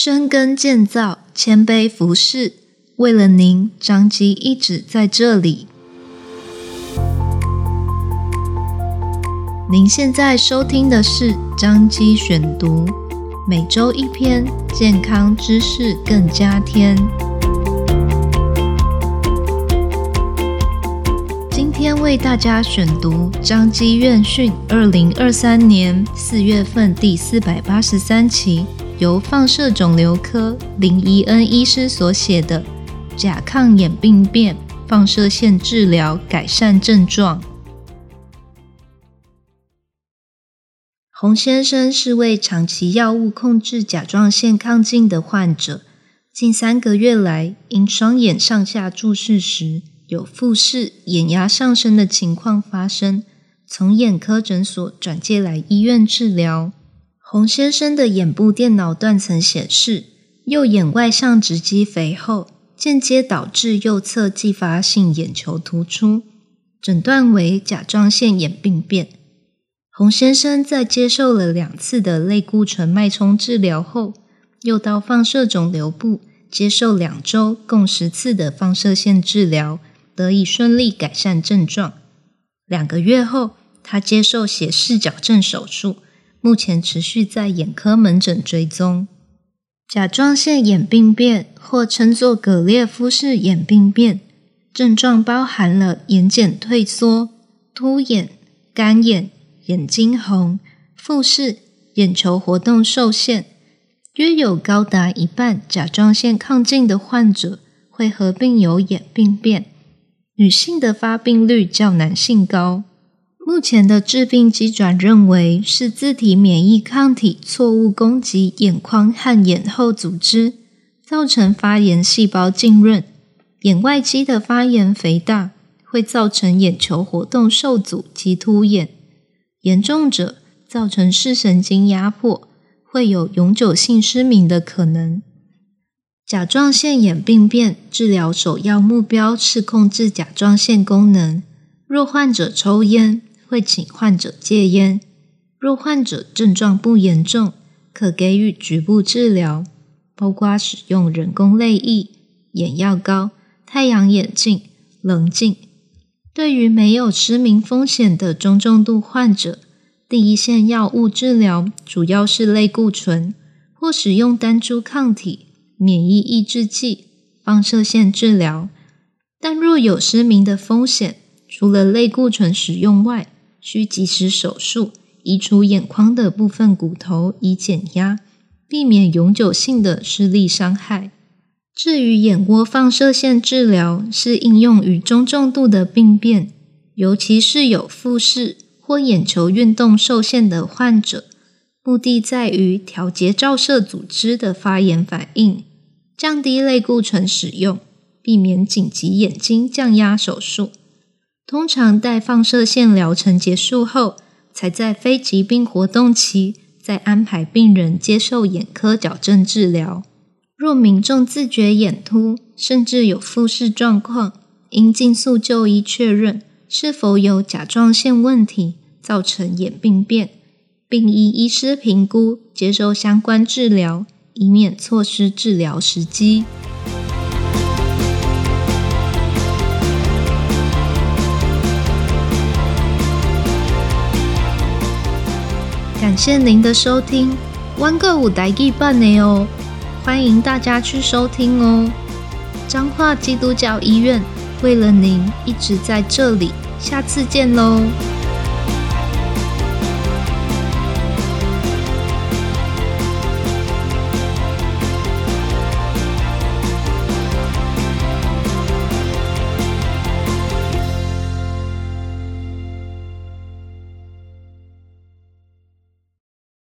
深耕建造，谦卑服侍，为了您，张基一直在这里。您现在收听的是张基选读，每周一篇健康知识更加添。今天为大家选读张基院讯二零二三年四月份第四百八十三期。由放射肿瘤科林宜恩医师所写的《甲亢眼病变放射线治疗改善症状》。洪先生是位长期药物控制甲状腺亢进的患者，近三个月来，因双眼上下注视时有复视、眼压上升的情况发生，从眼科诊所转介来医院治疗。洪先生的眼部电脑断层显示，右眼外上直肌肥厚，间接导致右侧继发性眼球突出，诊断为甲状腺眼病变。洪先生在接受了两次的类固醇脉冲治疗后，又到放射肿瘤部接受两周共十次的放射线治疗，得以顺利改善症状。两个月后，他接受斜视矫正手术。目前持续在眼科门诊追踪。甲状腺眼病变或称作葛列夫氏眼病变，症状包含了眼睑退缩、凸眼、干眼、眼睛红、复视、眼球活动受限。约有高达一半甲状腺亢进的患者会合并有眼病变，女性的发病率较男性高。目前的致病机转认为是自体免疫抗体错误攻击眼眶和眼后组织，造成发炎细胞浸润，眼外肌的发炎肥大会造成眼球活动受阻及凸眼，严重者造成视神经压迫，会有永久性失明的可能。甲状腺眼病变治疗首要目标是控制甲状腺功能，若患者抽烟，会请患者戒烟。若患者症状不严重，可给予局部治疗，包括使用人工泪液、眼药膏、太阳眼镜、棱镜。对于没有失明风险的中重度患者，第一线药物治疗主要是类固醇，或使用单株抗体、免疫抑制剂、放射线治疗。但若有失明的风险，除了类固醇使用外，需及时手术移除眼眶的部分骨头以减压，避免永久性的视力伤害。至于眼窝放射线治疗，是应用于中重度的病变，尤其是有复视或眼球运动受限的患者，目的在于调节照射组织的发炎反应，降低类固醇使用，避免紧急眼睛降压手术。通常待放射线疗程结束后，才在非疾病活动期再安排病人接受眼科矫正治疗。若民众自觉眼凸，甚至有复视状况，应尽速就医确认是否有甲状腺问题造成眼病变，并依医师评估接受相关治疗，以免错失治疗时机。感谢您的收听，弯个舞台剧版的哦，欢迎大家去收听哦。彰化基督教医院为了您一直在这里，下次见喽。